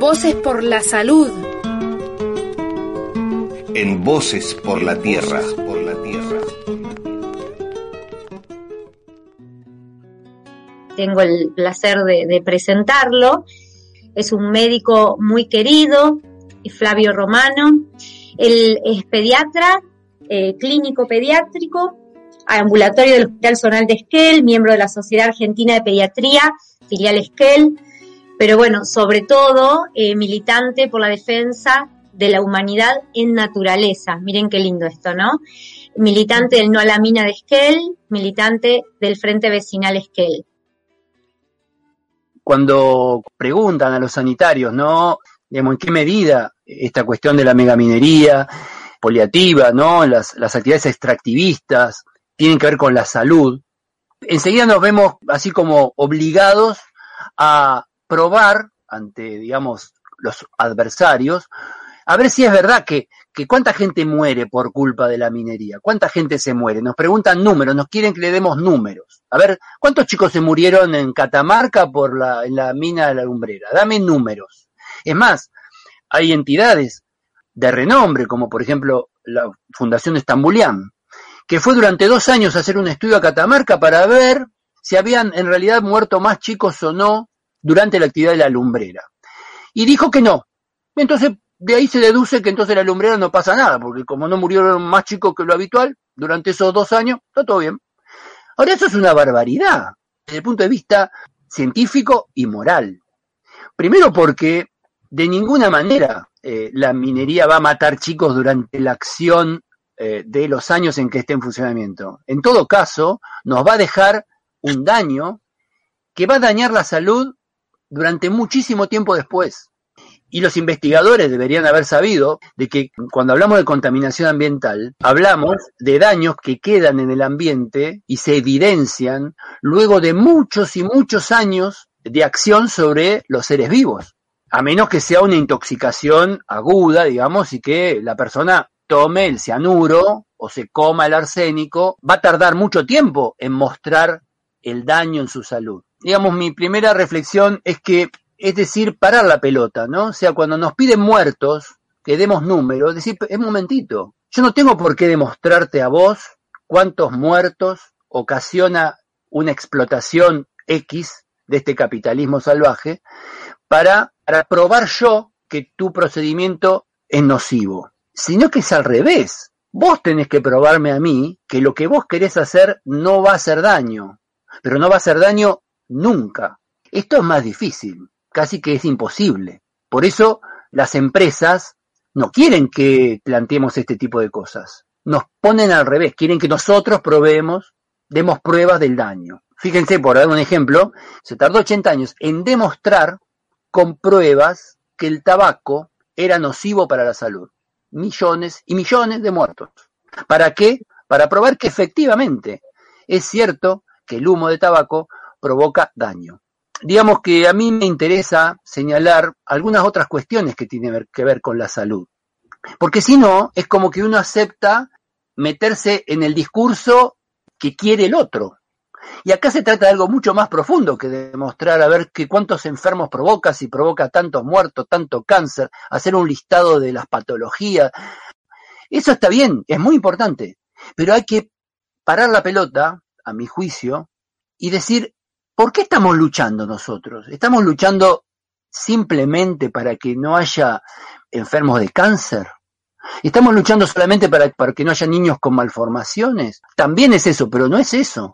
Voces por la salud. En Voces por la Tierra. Por la Tierra. Tengo el placer de, presentarlo. Es un médico muy querido, Flavio Romano. Él es pediatra, eh, clínico pediátrico, ambulatorio del Hospital Zonal de Esquel, miembro de la Sociedad Argentina de Pediatría, filial Esquel, pero bueno, sobre todo eh, militante por la defensa de la humanidad en naturaleza. Miren qué lindo esto, ¿no? Militante del No a la Mina de Esquel, militante del Frente Vecinal Esquel. Cuando preguntan a los sanitarios, ¿no? Digamos, ¿en qué medida esta cuestión de la megaminería poliativa, ¿no? Las, las actividades extractivistas tienen que ver con la salud, enseguida nos vemos así como obligados a probar ante, digamos, los adversarios, a ver si es verdad que, que cuánta gente muere por culpa de la minería, cuánta gente se muere. Nos preguntan números, nos quieren que le demos números. A ver, ¿cuántos chicos se murieron en Catamarca por la, en la mina de la lumbrera? Dame números. Es más, hay entidades de renombre, como por ejemplo la Fundación Estambulián, que fue durante dos años a hacer un estudio a Catamarca para ver si habían en realidad muerto más chicos o no durante la actividad de la lumbrera. Y dijo que no. Entonces, de ahí se deduce que entonces la lumbrera no pasa nada, porque como no murieron más chicos que lo habitual durante esos dos años, está todo bien. Ahora, eso es una barbaridad, desde el punto de vista científico y moral. Primero porque de ninguna manera eh, la minería va a matar chicos durante la acción eh, de los años en que esté en funcionamiento. En todo caso, nos va a dejar un daño que va a dañar la salud durante muchísimo tiempo después. Y los investigadores deberían haber sabido de que cuando hablamos de contaminación ambiental, hablamos de daños que quedan en el ambiente y se evidencian luego de muchos y muchos años de acción sobre los seres vivos. A menos que sea una intoxicación aguda, digamos, y que la persona tome el cianuro o se coma el arsénico, va a tardar mucho tiempo en mostrar el daño en su salud digamos, mi primera reflexión es que, es decir, parar la pelota, ¿no? O sea, cuando nos piden muertos, que demos números, decir, es momentito, yo no tengo por qué demostrarte a vos cuántos muertos ocasiona una explotación X de este capitalismo salvaje para, para probar yo que tu procedimiento es nocivo, sino que es al revés. Vos tenés que probarme a mí que lo que vos querés hacer no va a hacer daño, pero no va a hacer daño Nunca. Esto es más difícil, casi que es imposible. Por eso las empresas no quieren que planteemos este tipo de cosas. Nos ponen al revés, quieren que nosotros probemos, demos pruebas del daño. Fíjense, por dar un ejemplo, se tardó 80 años en demostrar con pruebas que el tabaco era nocivo para la salud. Millones y millones de muertos. ¿Para qué? Para probar que efectivamente es cierto que el humo de tabaco provoca daño. Digamos que a mí me interesa señalar algunas otras cuestiones que tienen que ver con la salud. Porque si no, es como que uno acepta meterse en el discurso que quiere el otro. Y acá se trata de algo mucho más profundo que demostrar a ver que cuántos enfermos provoca, si provoca tantos muertos, tanto cáncer, hacer un listado de las patologías. Eso está bien, es muy importante, pero hay que parar la pelota, a mi juicio, y decir, ¿Por qué estamos luchando nosotros? ¿Estamos luchando simplemente para que no haya enfermos de cáncer? ¿Estamos luchando solamente para, para, que no haya niños con malformaciones? También es eso, pero no es eso.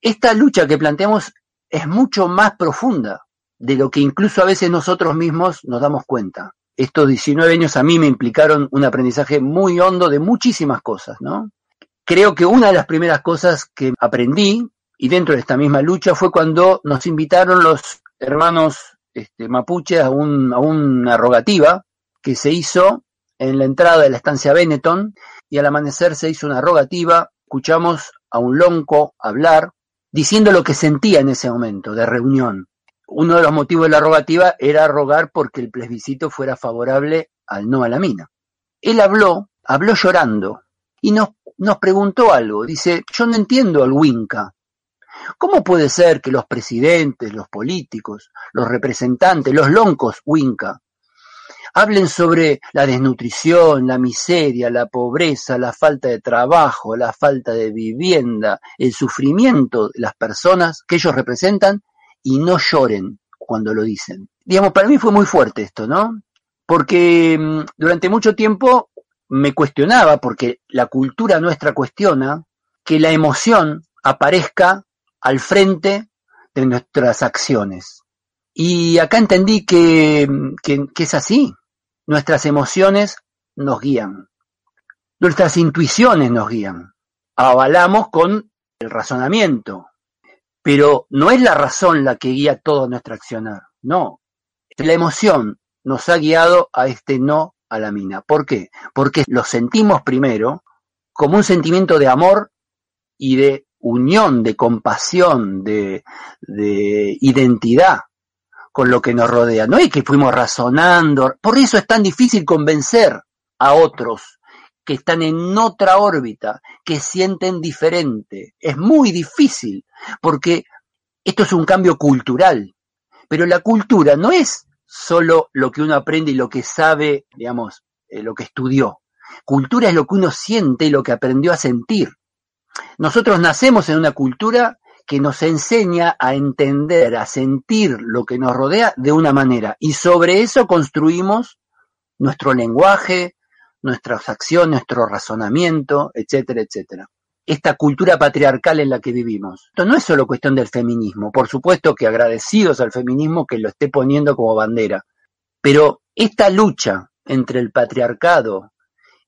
Esta lucha que planteamos es mucho más profunda de lo que incluso a veces nosotros mismos nos damos cuenta. Estos 19 años a mí me implicaron un aprendizaje muy hondo de muchísimas cosas, ¿no? Creo que una de las primeras cosas que aprendí y dentro de esta misma lucha fue cuando nos invitaron los hermanos este, mapuches a, una rogativa que se hizo en la entrada de la estancia Benetton y al amanecer se hizo una rogativa, escuchamos a un lonco hablar diciendo lo que sentía en ese momento de reunión. Uno de los motivos de la rogativa era rogar porque el plebiscito fuera favorable al no a la mina. Él habló, habló llorando y nos, nos preguntó algo. Dice, yo no entiendo al Winca, ¿Cómo puede ser que los presidentes, los políticos, los representantes, los loncos Winca, hablen sobre la desnutrición, la miseria, la pobreza, la falta de trabajo, la falta de vivienda, el sufrimiento de las personas que ellos representan y no lloren cuando lo dicen. Digamos, para mí fue muy fuerte esto, ¿no? Porque mm, durante mucho tiempo me cuestionaba, porque la cultura nuestra cuestiona, que la emoción aparezca al frente de nuestras acciones. Y acá entendí que, que, es así. Nuestras emociones nos guían. Nuestras intuiciones nos guían. Avalamos con el razonamiento. Pero no es la razón la que guía todo nuestro accionar. No. La emoción nos ha guiado a este no a la mina. ¿Por qué? Porque lo sentimos primero como un sentimiento de amor y de unión, de compasión, de, de identidad con lo que nos rodea. No es que fuimos razonando. Por eso es tan difícil convencer a otros que están en otra órbita, que sienten diferente. Es muy difícil, porque esto es un cambio cultural. Pero la cultura no es solo lo que uno aprende y lo que sabe, digamos, eh, lo que estudió. Cultura es lo que uno siente y lo que aprendió a sentir. Nosotros nacemos en una cultura que nos enseña a entender, a sentir lo que nos rodea de una manera. Y sobre eso construimos nuestro lenguaje, nuestras acciones, nuestro razonamiento, etcétera, etcétera. Esta cultura patriarcal en la que vivimos. Esto no es solo cuestión del feminismo, por supuesto que agradecidos al feminismo que lo esté poniendo como bandera, pero esta lucha entre el patriarcado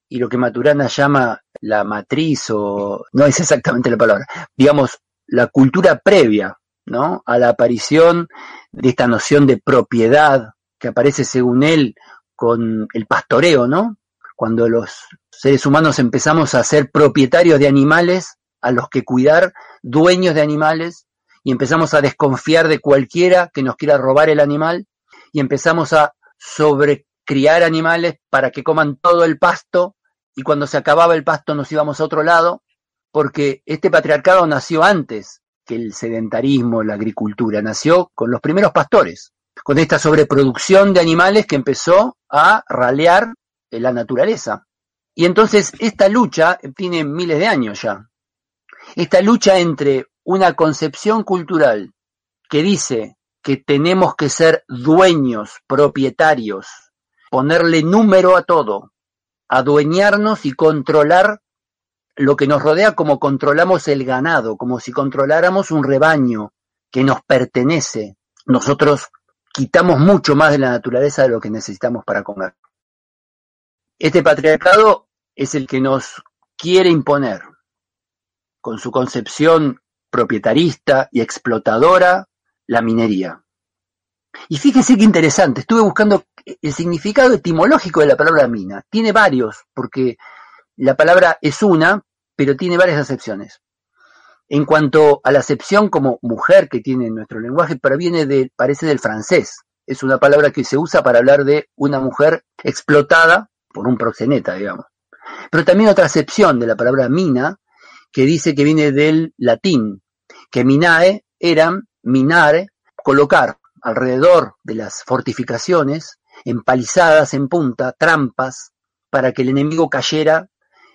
y lo que Maturana llama la matriz o no es exactamente la palabra, digamos la cultura previa ¿no? a la aparición de esta noción de propiedad que aparece según él con el pastoreo, ¿no? Cuando los seres humanos empezamos a ser propietarios de animales a los que cuidar, dueños de animales, y empezamos a desconfiar de cualquiera que nos quiera robar el animal, y empezamos a sobrecriar animales para que coman todo el pasto, y cuando se acababa el pasto nos íbamos a otro lado, porque este patriarcado nació antes que el sedentarismo, la agricultura, nació con los primeros pastores, con esta sobreproducción de animales que empezó a ralear la naturaleza. Y entonces esta lucha tiene miles de años ya. Esta lucha entre una concepción cultural que dice que tenemos que ser dueños, propietarios, ponerle número a todo, adueñarnos y controlar lo que nos rodea como controlamos el ganado, como si controláramos un rebaño que nos pertenece. Nosotros quitamos mucho más de la naturaleza de lo que necesitamos para comer. Este patriarcado es el que nos quiere imponer, con su concepción propietarista y explotadora, la minería. Y fíjese qué interesante, estuve buscando el significado etimológico de la palabra mina. Tiene varios, porque la palabra es una, pero tiene varias acepciones. En cuanto a la acepción como mujer que tiene nuestro lenguaje, proviene de, parece del francés. Es una palabra que se usa para hablar de una mujer explotada por un proxeneta, digamos. Pero también otra acepción de la palabra mina, que dice que viene del latín, que minae eran minare, colocar alrededor de las fortificaciones, empalizadas en punta, trampas, para que el enemigo cayera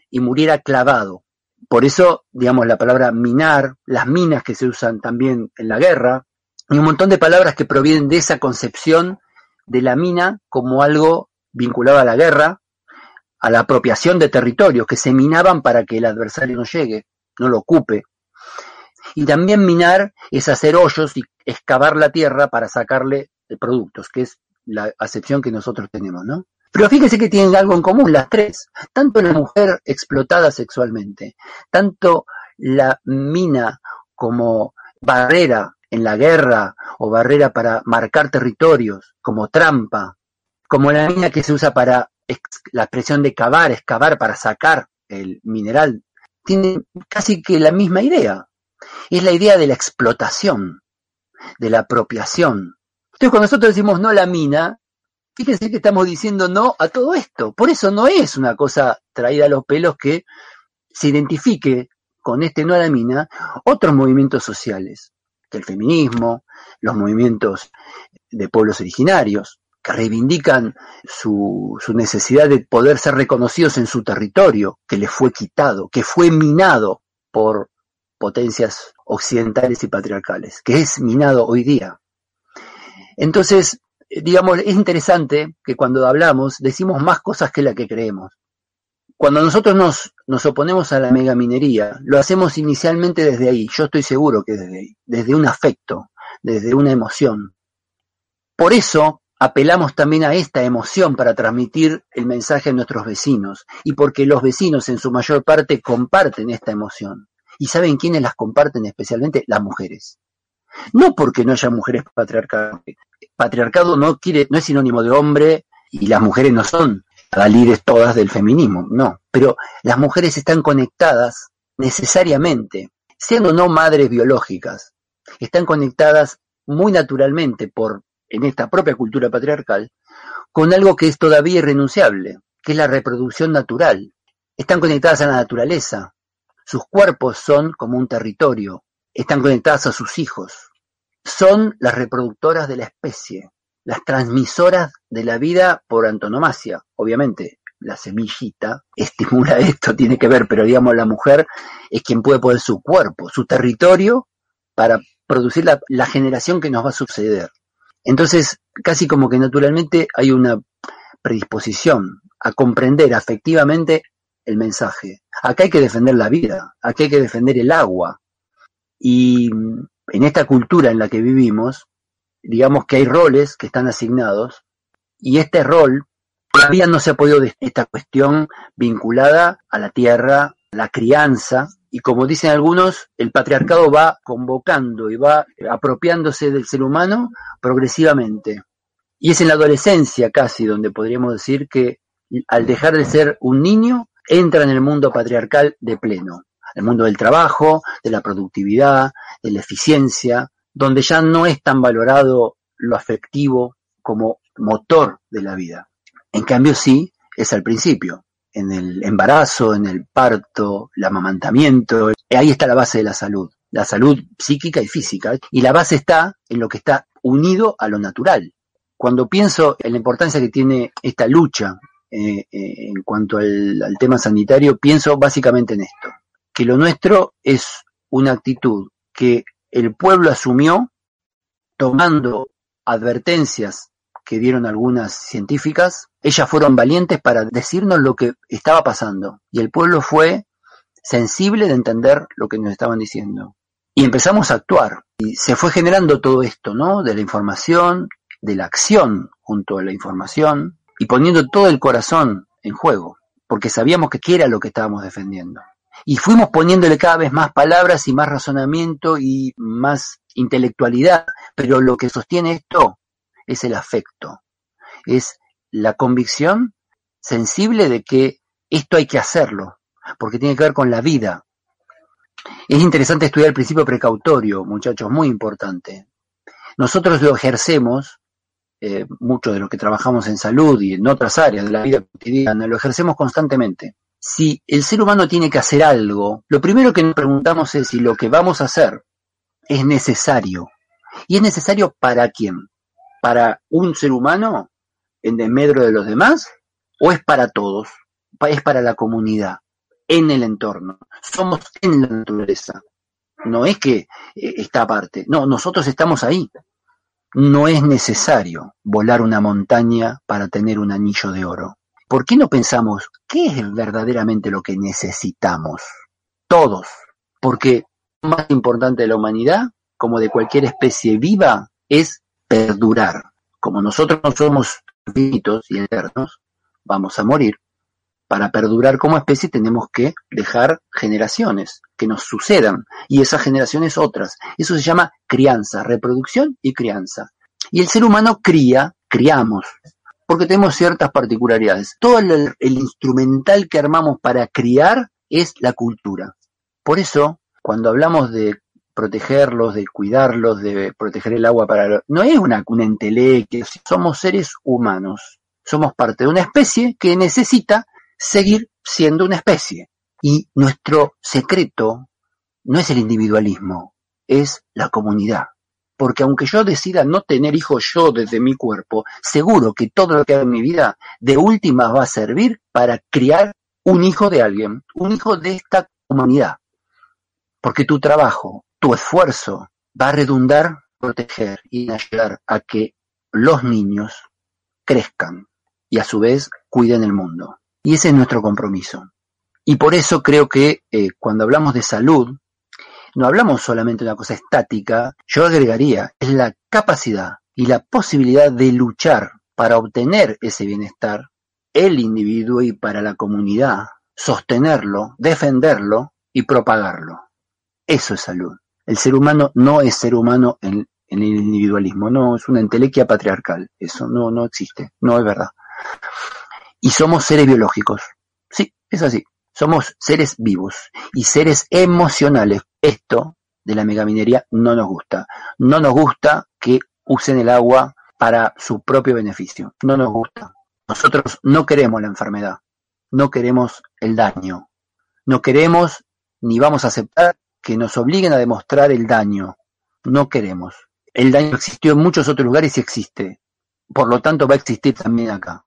y muriera clavado. Por eso, digamos, la palabra minar, las minas que se usan también en la guerra, y un montón de palabras que provienen de esa concepción de la mina como algo vinculado a la guerra, a la apropiación de territorios que se minaban para que el adversario no llegue, no lo ocupe. Y también minar es hacer hoyos y excavar la tierra para sacarle productos, que es la acepción que nosotros tenemos, ¿no? Pero fíjese que tienen algo en común las tres, tanto la mujer explotada sexualmente, tanto la mina como barrera en la guerra o barrera para marcar territorios, como trampa, como la mina que se usa para la expresión de cavar, excavar para sacar el mineral, tienen casi que la misma idea. Es la idea de la explotación, de la apropiación. Entonces cuando nosotros decimos no la mina, Fíjense que estamos diciendo no a todo esto. Por eso no es una cosa traída a los pelos que se identifique con este no a la mina otros movimientos sociales, el feminismo, los movimientos de pueblos originarios, que reivindican su, su, necesidad de poder ser reconocidos en su territorio, que les fue quitado, que fue minado por potencias occidentales y patriarcales, que es minado hoy día. Entonces, digamos, es interesante que cuando hablamos decimos más cosas que la que creemos. Cuando nosotros nos, nos oponemos a la megaminería, lo hacemos inicialmente desde ahí, yo estoy seguro que desde ahí, desde un afecto, desde una emoción. Por eso apelamos también a esta emoción para transmitir el mensaje a nuestros vecinos y porque los vecinos en su mayor parte comparten esta emoción. ¿Y saben quiénes las comparten especialmente? Las mujeres. No porque no haya mujeres patriarcado. Patriarcado no quiere, no es sinónimo de hombre y las mujeres no son líderes todas del feminismo, no. Pero las mujeres están conectadas necesariamente, siendo no madres biológicas, están conectadas muy naturalmente por, en esta propia cultura patriarcal, con algo que es todavía irrenunciable, que es la reproducción natural. Están conectadas a la naturaleza. Sus cuerpos son como un territorio. Están conectadas a sus hijos. Son las reproductoras de la especie, las transmisoras de la vida por antonomasia. Obviamente, la semillita estimula esto, tiene que ver, pero digamos, la mujer es quien puede poner su cuerpo, su territorio, para producir la, la generación que nos va a suceder. Entonces, casi como que naturalmente hay una predisposición a comprender afectivamente el mensaje. Acá hay que defender la vida, acá hay que defender el agua. Y en esta cultura en la que vivimos, digamos que hay roles que están asignados y este rol todavía no se ha podido esta cuestión vinculada a la tierra, la crianza, y como dicen algunos, el patriarcado va convocando y va apropiándose del ser humano progresivamente. Y es en la adolescencia casi donde podríamos decir que al dejar de ser un niño, entra en el mundo patriarcal de pleno, el mundo del trabajo, de la productividad, de la eficiencia, donde ya no es tan valorado lo afectivo como motor de la vida. En cambio sí es al principio en el embarazo, en el parto, el amamantamiento. Ahí está la base de la salud, la salud psíquica y física. Y la base está en lo que está unido a lo natural. Cuando pienso en la importancia que tiene esta lucha eh, eh, en cuanto al, al tema sanitario, pienso básicamente en esto, que lo nuestro es una actitud que el pueblo asumió tomando advertencias que dieron algunas científicas, ellas fueron valientes para decirnos lo que estaba pasando y el pueblo fue sensible de entender lo que nos estaban diciendo. Y empezamos a actuar y se fue generando todo esto, ¿no? De la información, de la acción junto a la información y poniendo todo el corazón en juego, porque sabíamos que qué era lo que estábamos defendiendo. Y fuimos poniéndole cada vez más palabras y más razonamiento y más intelectualidad, pero lo que sostiene esto es el afecto, es la convicción sensible de que esto hay que hacerlo, porque tiene que ver con la vida. Es interesante estudiar el principio precautorio, muchachos, muy importante. Nosotros lo ejercemos, eh, muchos de los que trabajamos en salud y en otras áreas de la vida cotidiana, lo ejercemos constantemente. Si el ser humano tiene que hacer algo, lo primero que nos preguntamos es si lo que vamos a hacer es necesario. ¿Y es necesario para quién? para un ser humano en desmedro de los demás o es para todos? Es para la comunidad, en el entorno. Somos en la naturaleza. No es que eh, está aparte. No, nosotros estamos ahí. No es necesario volar una montaña para tener un anillo de oro. ¿Por qué no pensamos qué es verdaderamente lo que necesitamos? Todos. Porque más importante de la humanidad, como de cualquier especie viva, es perdurar. Como nosotros no somos finitos y eternos, vamos a morir. Para perdurar como especie tenemos que dejar generaciones que nos sucedan y esas generaciones otras. Eso se llama crianza, reproducción y crianza. Y el ser humano cría, criamos, porque tenemos ciertas particularidades. Todo el, el instrumental que armamos para criar es la cultura. Por eso, cuando hablamos de protegerlos, de cuidarlos, de proteger el agua para... No es una, una somos seres humanos, somos parte de una especie que necesita seguir siendo una especie. Y nuestro secreto no es el individualismo, es la comunidad. porque aunque yo decida no tener hijos yo desde mi cuerpo, seguro que todo lo que haga en mi vida de última va a servir para criar un hijo de alguien, un hijo de esta humanidad. Porque tu trabajo, tu esfuerzo va a redundar, proteger y ayudar a que los niños crezcan y a su vez cuiden el mundo. Y ese es nuestro compromiso. Y por eso creo que eh, cuando hablamos de salud, no hablamos solamente de una cosa estática, yo agregaría, es la capacidad y la posibilidad de luchar para obtener ese bienestar, el individuo y para la comunidad, sostenerlo, defenderlo y propagarlo. Eso es salud. El ser humano no es ser humano en, en el individualismo, no, es una entelequia patriarcal, eso no, no existe, no es verdad. Y somos seres biológicos, sí, es así. Somos seres vivos y seres emocionales. Esto de la megaminería no nos gusta. No nos gusta que usen el agua para su propio beneficio. No nos gusta. Nosotros no queremos la enfermedad. No queremos el daño. No queremos ni vamos a aceptar que nos obliguen a demostrar el daño. No queremos. El daño existió en muchos otros lugares y existe. Por lo tanto, va a existir también acá.